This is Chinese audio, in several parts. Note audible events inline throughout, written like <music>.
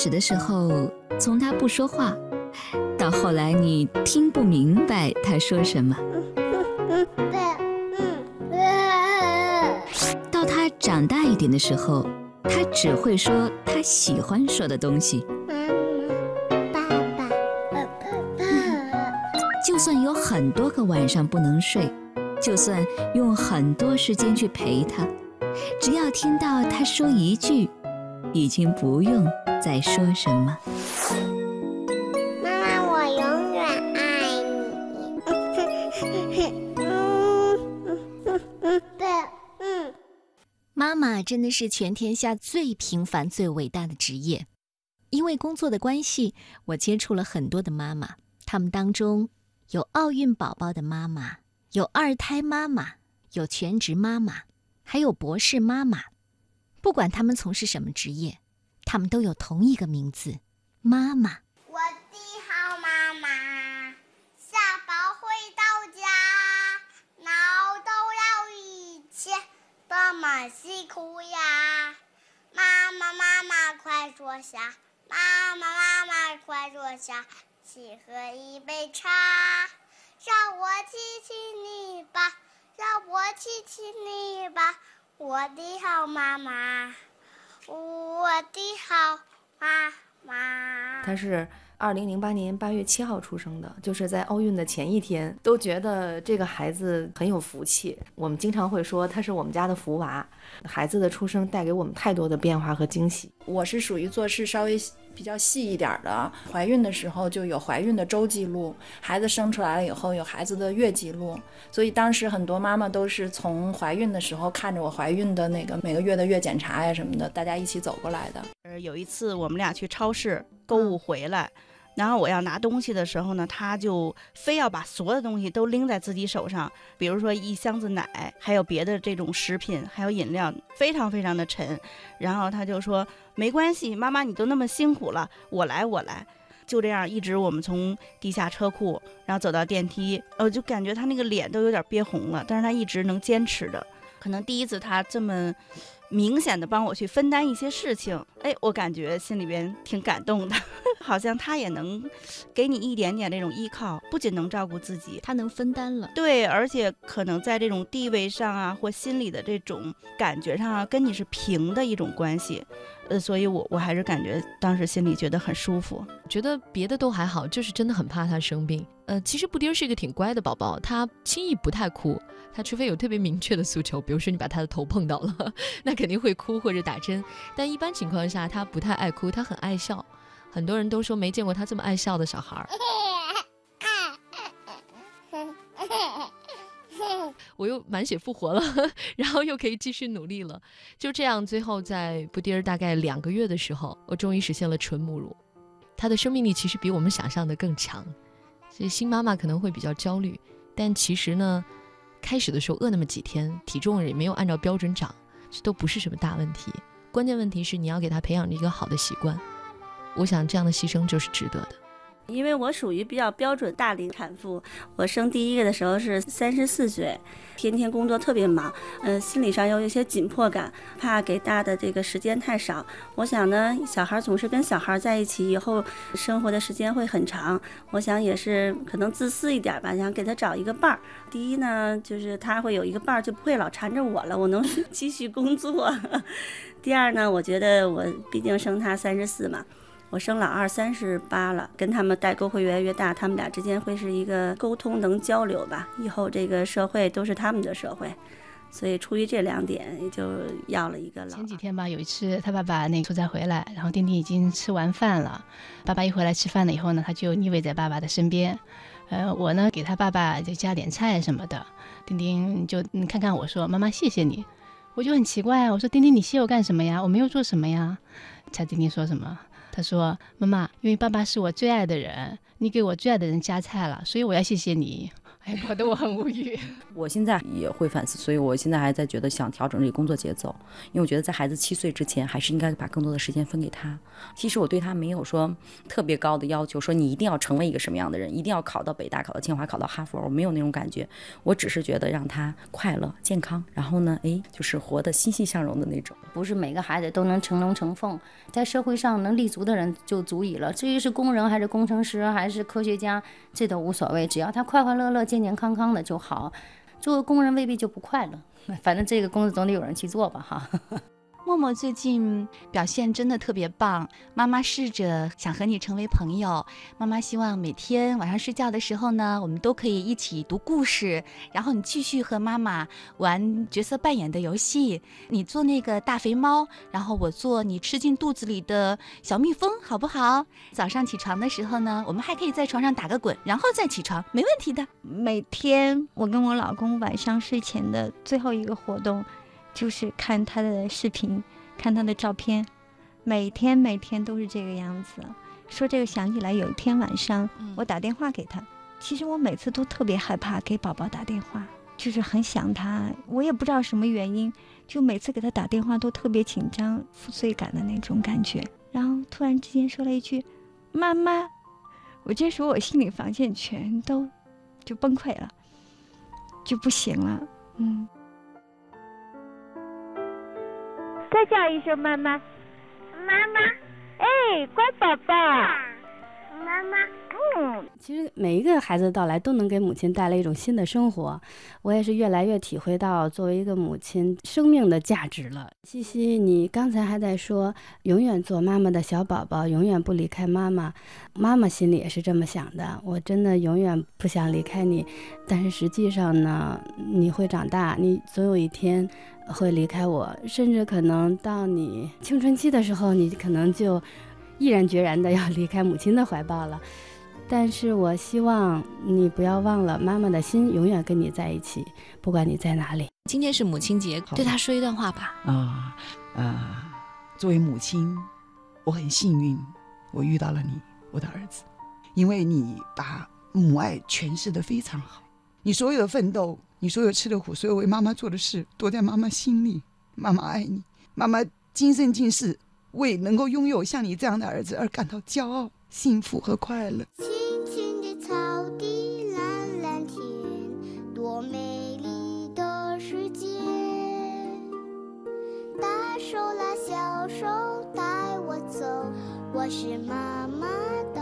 始的时候，从他不说话，到后来你听不明白他说什么，到他长大一点的时候，他只会说他喜欢说的东西。妈妈、爸爸、就算有很多个晚上不能睡，就算用很多时间去陪他，只要听到他说一句，已经不用再说什么。妈妈，我永远爱你。对，嗯。妈妈真的是全天下最平凡、最伟大的职业。因为工作的关系，我接触了很多的妈妈，她们当中有奥运宝宝的妈妈，有二胎妈妈，有全职妈妈，还有博士妈妈。不管他们从事什么职业，他们都有同一个名字——妈妈。我的好妈妈，下班回到家，闹抖了一切，多么辛苦呀！妈妈，妈妈，快坐下！妈妈，妈妈，快坐下，请喝一杯茶。让我亲亲你吧，让我亲亲你吧，我的好妈妈，我的好妈妈。他是二零零八年八月七号出生的，就是在奥运的前一天，都觉得这个孩子很有福气。我们经常会说他是我们家的福娃，孩子的出生带给我们太多的变化和惊喜。我是属于做事稍微比较细一点的，怀孕的时候就有怀孕的周记录，孩子生出来了以后有孩子的月记录，所以当时很多妈妈都是从怀孕的时候看着我怀孕的那个每个月的月检查呀什么的，大家一起走过来的。呃，有一次我们俩去超市购物回来，然后我要拿东西的时候呢，他就非要把所有的东西都拎在自己手上，比如说一箱子奶，还有别的这种食品，还有饮料，非常非常的沉。然后他就说没关系，妈妈你都那么辛苦了，我来我来。就这样一直我们从地下车库，然后走到电梯，我就感觉他那个脸都有点憋红了，但是他一直能坚持着。可能第一次他这么明显的帮我去分担一些事情，哎，我感觉心里边挺感动的，好像他也能给你一点点这种依靠，不仅能照顾自己，他能分担了。对，而且可能在这种地位上啊，或心理的这种感觉上啊，跟你是平的一种关系，呃，所以我我还是感觉当时心里觉得很舒服。觉得别的都还好，就是真的很怕他生病。呃，其实布丁是一个挺乖的宝宝，他轻易不太哭，他除非有特别明确的诉求，比如说你把他的头碰到了，<laughs> 那肯定会哭或者打针。但一般情况下，他不太爱哭，他很爱笑。很多人都说没见过他这么爱笑的小孩儿。<laughs> 我又满血复活了，<laughs> 然后又可以继续努力了。就这样，最后在布丁儿大概两个月的时候，我终于实现了纯母乳。它的生命力其实比我们想象的更强，所以新妈妈可能会比较焦虑。但其实呢，开始的时候饿那么几天，体重也没有按照标准长，这都不是什么大问题。关键问题是你要给他培养一个好的习惯。我想这样的牺牲就是值得的。因为我属于比较标准大龄产妇，我生第一个的时候是三十四岁，天天工作特别忙，嗯、心理上又有一些紧迫感，怕给大的这个时间太少。我想呢，小孩总是跟小孩在一起以后，生活的时间会很长。我想也是可能自私一点吧，想给他找一个伴儿。第一呢，就是他会有一个伴儿，就不会老缠着我了，我能 <laughs> 继续工作。<laughs> 第二呢，我觉得我毕竟生他三十四嘛。我生老二三十八了，跟他们代沟会越来越大，他们俩之间会是一个沟通能交流吧，以后这个社会都是他们的社会，所以出于这两点，也就要了一个老前几天吧，有一次他爸爸那个出差回来，然后丁丁已经吃完饭了，爸爸一回来吃饭了以后呢，他就依偎在爸爸的身边，呃，我呢给他爸爸就加点菜什么的，丁丁就嗯看看我说妈妈谢谢你，我就很奇怪啊，我说丁丁你谢我干什么呀？我没有做什么呀，猜丁丁说什么？他说：“妈妈，因为爸爸是我最爱的人，你给我最爱的人夹菜了，所以我要谢谢你。”哎，搞得我很无语。<laughs> 我现在也会反思，所以我现在还在觉得想调整这个工作节奏，因为我觉得在孩子七岁之前，还是应该把更多的时间分给他。其实我对他没有说特别高的要求，说你一定要成为一个什么样的人，一定要考到北大、考到清华、考到哈佛，我没有那种感觉。我只是觉得让他快乐、健康，然后呢，哎，就是活得欣欣向荣的那种。不是每个孩子都能成龙成凤，在社会上能立足的人就足以了。至于是工人还是工程师还是科学家，这都无所谓，只要他快快乐乐、健健康康的就好。做个工人未必就不快乐，<laughs> 反正这个工作总得有人去做吧，哈。默默最近表现真的特别棒，妈妈试着想和你成为朋友。妈妈希望每天晚上睡觉的时候呢，我们都可以一起读故事，然后你继续和妈妈玩角色扮演的游戏。你做那个大肥猫，然后我做你吃进肚子里的小蜜蜂，好不好？早上起床的时候呢，我们还可以在床上打个滚，然后再起床，没问题的。每天我跟我老公晚上睡前的最后一个活动。就是看他的视频，看他的照片，每天每天都是这个样子。说这个想起来，有一天晚上我打电话给他，其实我每次都特别害怕给宝宝打电话，就是很想他，我也不知道什么原因，就每次给他打电话都特别紧张、负罪感的那种感觉。然后突然之间说了一句“妈妈”，我这时候我心里防线全都就崩溃了，就不行了，嗯。再叫一声妈妈，妈妈，哎，乖宝宝，妈妈，嗯。其实每一个孩子的到来都能给母亲带来一种新的生活，我也是越来越体会到作为一个母亲生命的价值了。西西，你刚才还在说永远做妈妈的小宝宝，永远不离开妈妈，妈妈心里也是这么想的。我真的永远不想离开你，但是实际上呢，你会长大，你总有一天。会离开我，甚至可能到你青春期的时候，你可能就毅然决然的要离开母亲的怀抱了。但是我希望你不要忘了，妈妈的心永远跟你在一起，不管你在哪里。今天是母亲节，对她说一段话吧。啊啊，作为母亲，我很幸运，我遇到了你，我的儿子，因为你把母爱诠释的非常好，你所有的奋斗。你所有吃的苦，所有为妈妈做的事，都在妈妈心里。妈妈爱你，妈妈今生今世为能够拥有像你这样的儿子而感到骄傲、幸福和快乐。青青的草地，蓝蓝天，多美丽的世界。大手拉小手，带我走，我是妈妈的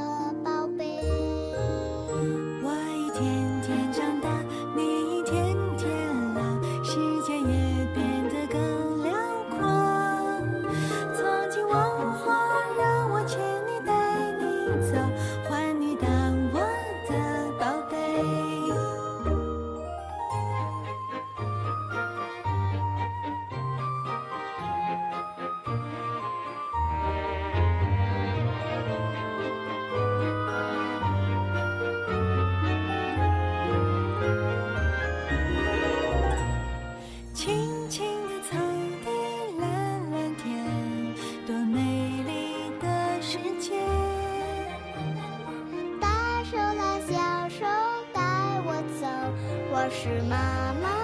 是妈妈。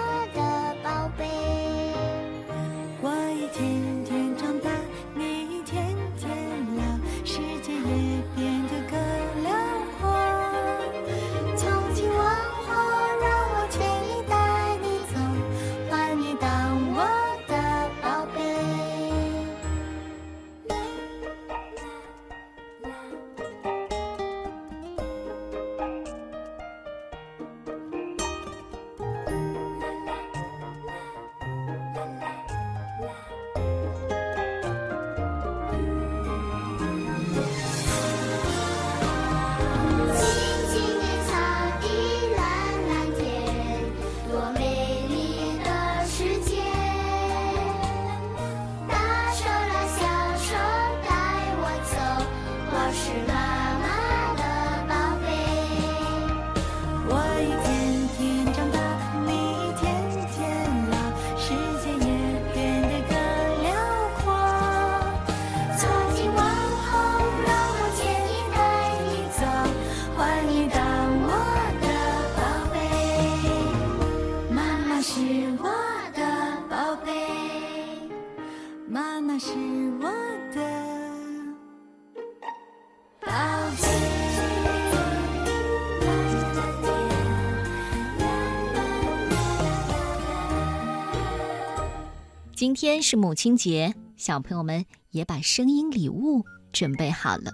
今天是母亲节，小朋友们也把声音礼物准备好了，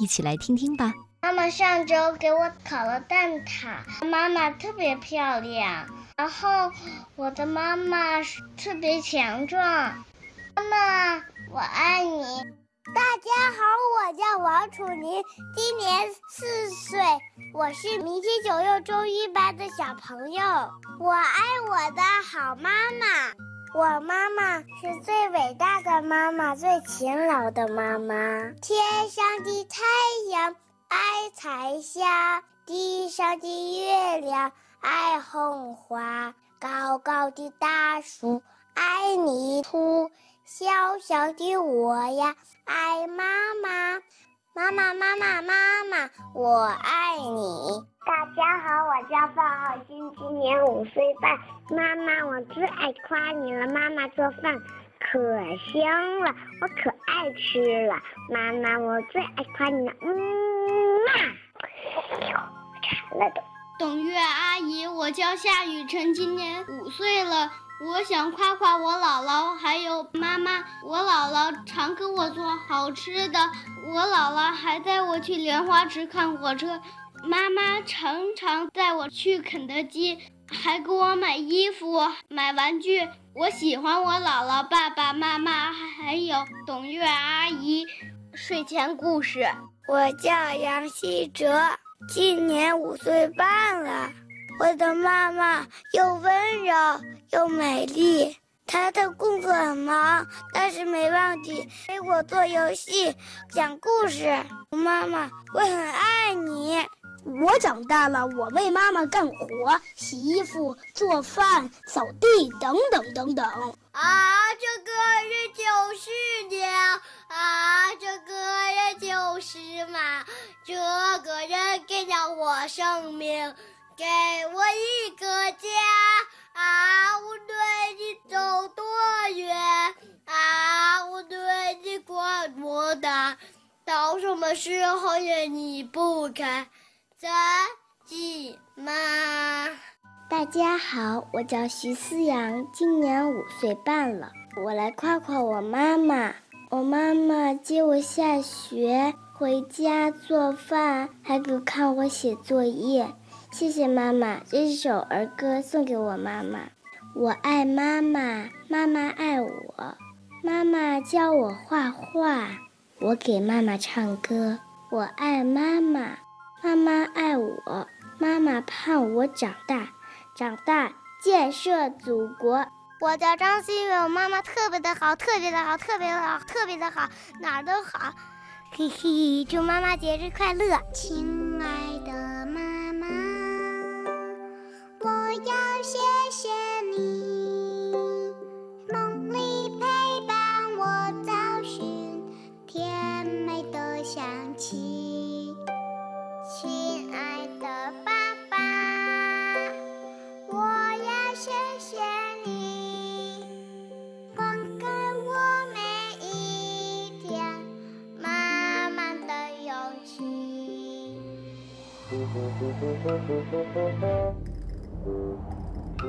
一起来听听吧。妈妈上周给我烤了蛋挞，妈妈特别漂亮。然后我的妈妈特别强壮，妈妈我爱你。大家好，我叫王楚宁，今年四岁，我是明天九幼中一班的小朋友。我爱我的好妈妈，我妈妈是最伟大的妈妈，最勤劳的妈妈。天上的太阳爱彩霞，地上的月亮爱红花，高高的大树爱泥土，小小的我呀。爱妈妈，妈妈妈妈妈妈，我爱你。大家好，我叫范浩鑫，今年五岁半。妈妈，我最爱夸你了。妈妈做饭可香了，我可爱吃了。妈妈，我最爱夸你了。嗯嘛，馋了都。董月阿姨，我叫夏雨辰，今年五岁了。我想夸夸我姥姥还有妈妈，我姥姥常给我做好吃的，我姥姥还带我去莲花池看火车，妈妈常常带我去肯德基，还给我买衣服、买玩具。我喜欢我姥姥、爸爸妈妈还有董月阿姨。睡前故事，我叫杨希哲，今年五岁半了。我的妈妈又温柔又美丽，她的工作很忙，但是没忘记陪我做游戏、讲故事。妈妈，我很爱你。我长大了，我为妈妈干活，洗衣服、做饭、扫地，等等等等。啊，这个人就是娘，啊，这个人就是妈，这个人给了我生命。给我一个家啊！我对你走多远啊，我对你管多大，到什么时候也离不开自己妈。大家好，我叫徐思阳，今年五岁半了。我来夸夸我妈妈。我妈妈接我下学，回家做饭，还给看我写作业。谢谢妈妈，这首儿歌送给我妈妈。我爱妈妈，妈妈爱我。妈妈教我画画，我给妈妈唱歌。我爱妈妈，妈妈爱我。妈妈盼我长大，长大建设祖国。我叫张馨月，我妈妈特别的好，特别的好，特别的好，特别的好，哪儿都好。嘿嘿，祝妈妈节日快乐，亲谢谢你，梦里陪伴我找寻，甜美的香气。亲爱的爸爸，我要谢谢你，灌溉我每一天满满的勇气。亲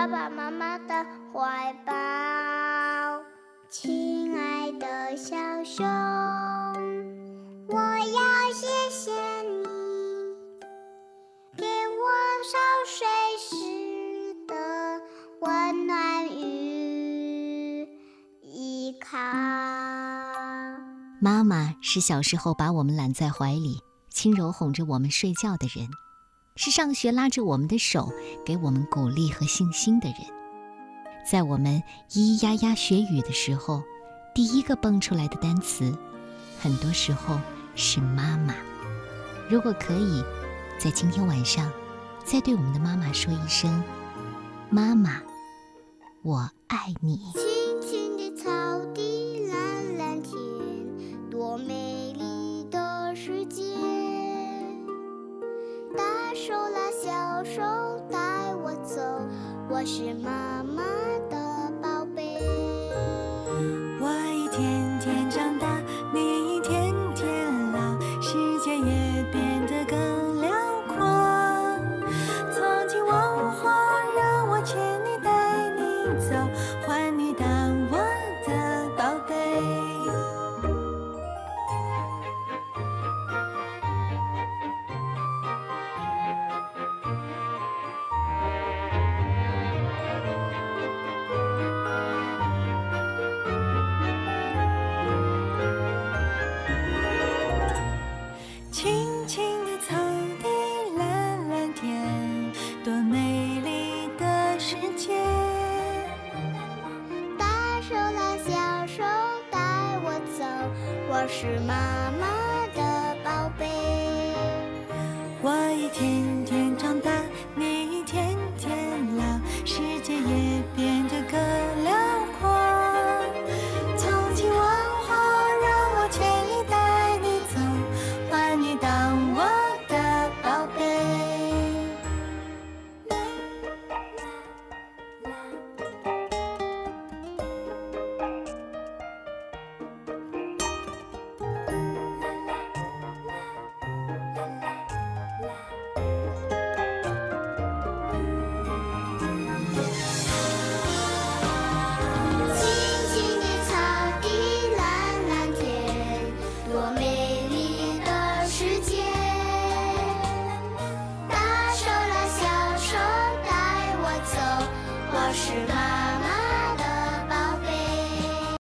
爸爸妈妈的怀抱，亲爱的小熊，我要谢谢你，给我烧水时的温暖与依靠，妈妈是小时候把我们揽在怀里，轻柔哄着我们睡觉的人。是上学拉着我们的手，给我们鼓励和信心的人。在我们咿咿呀呀学语的时候，第一个蹦出来的单词，很多时候是妈妈。如果可以，在今天晚上，再对我们的妈妈说一声：“妈妈，我爱你。”我是妈妈是妈妈的宝贝。我一天天，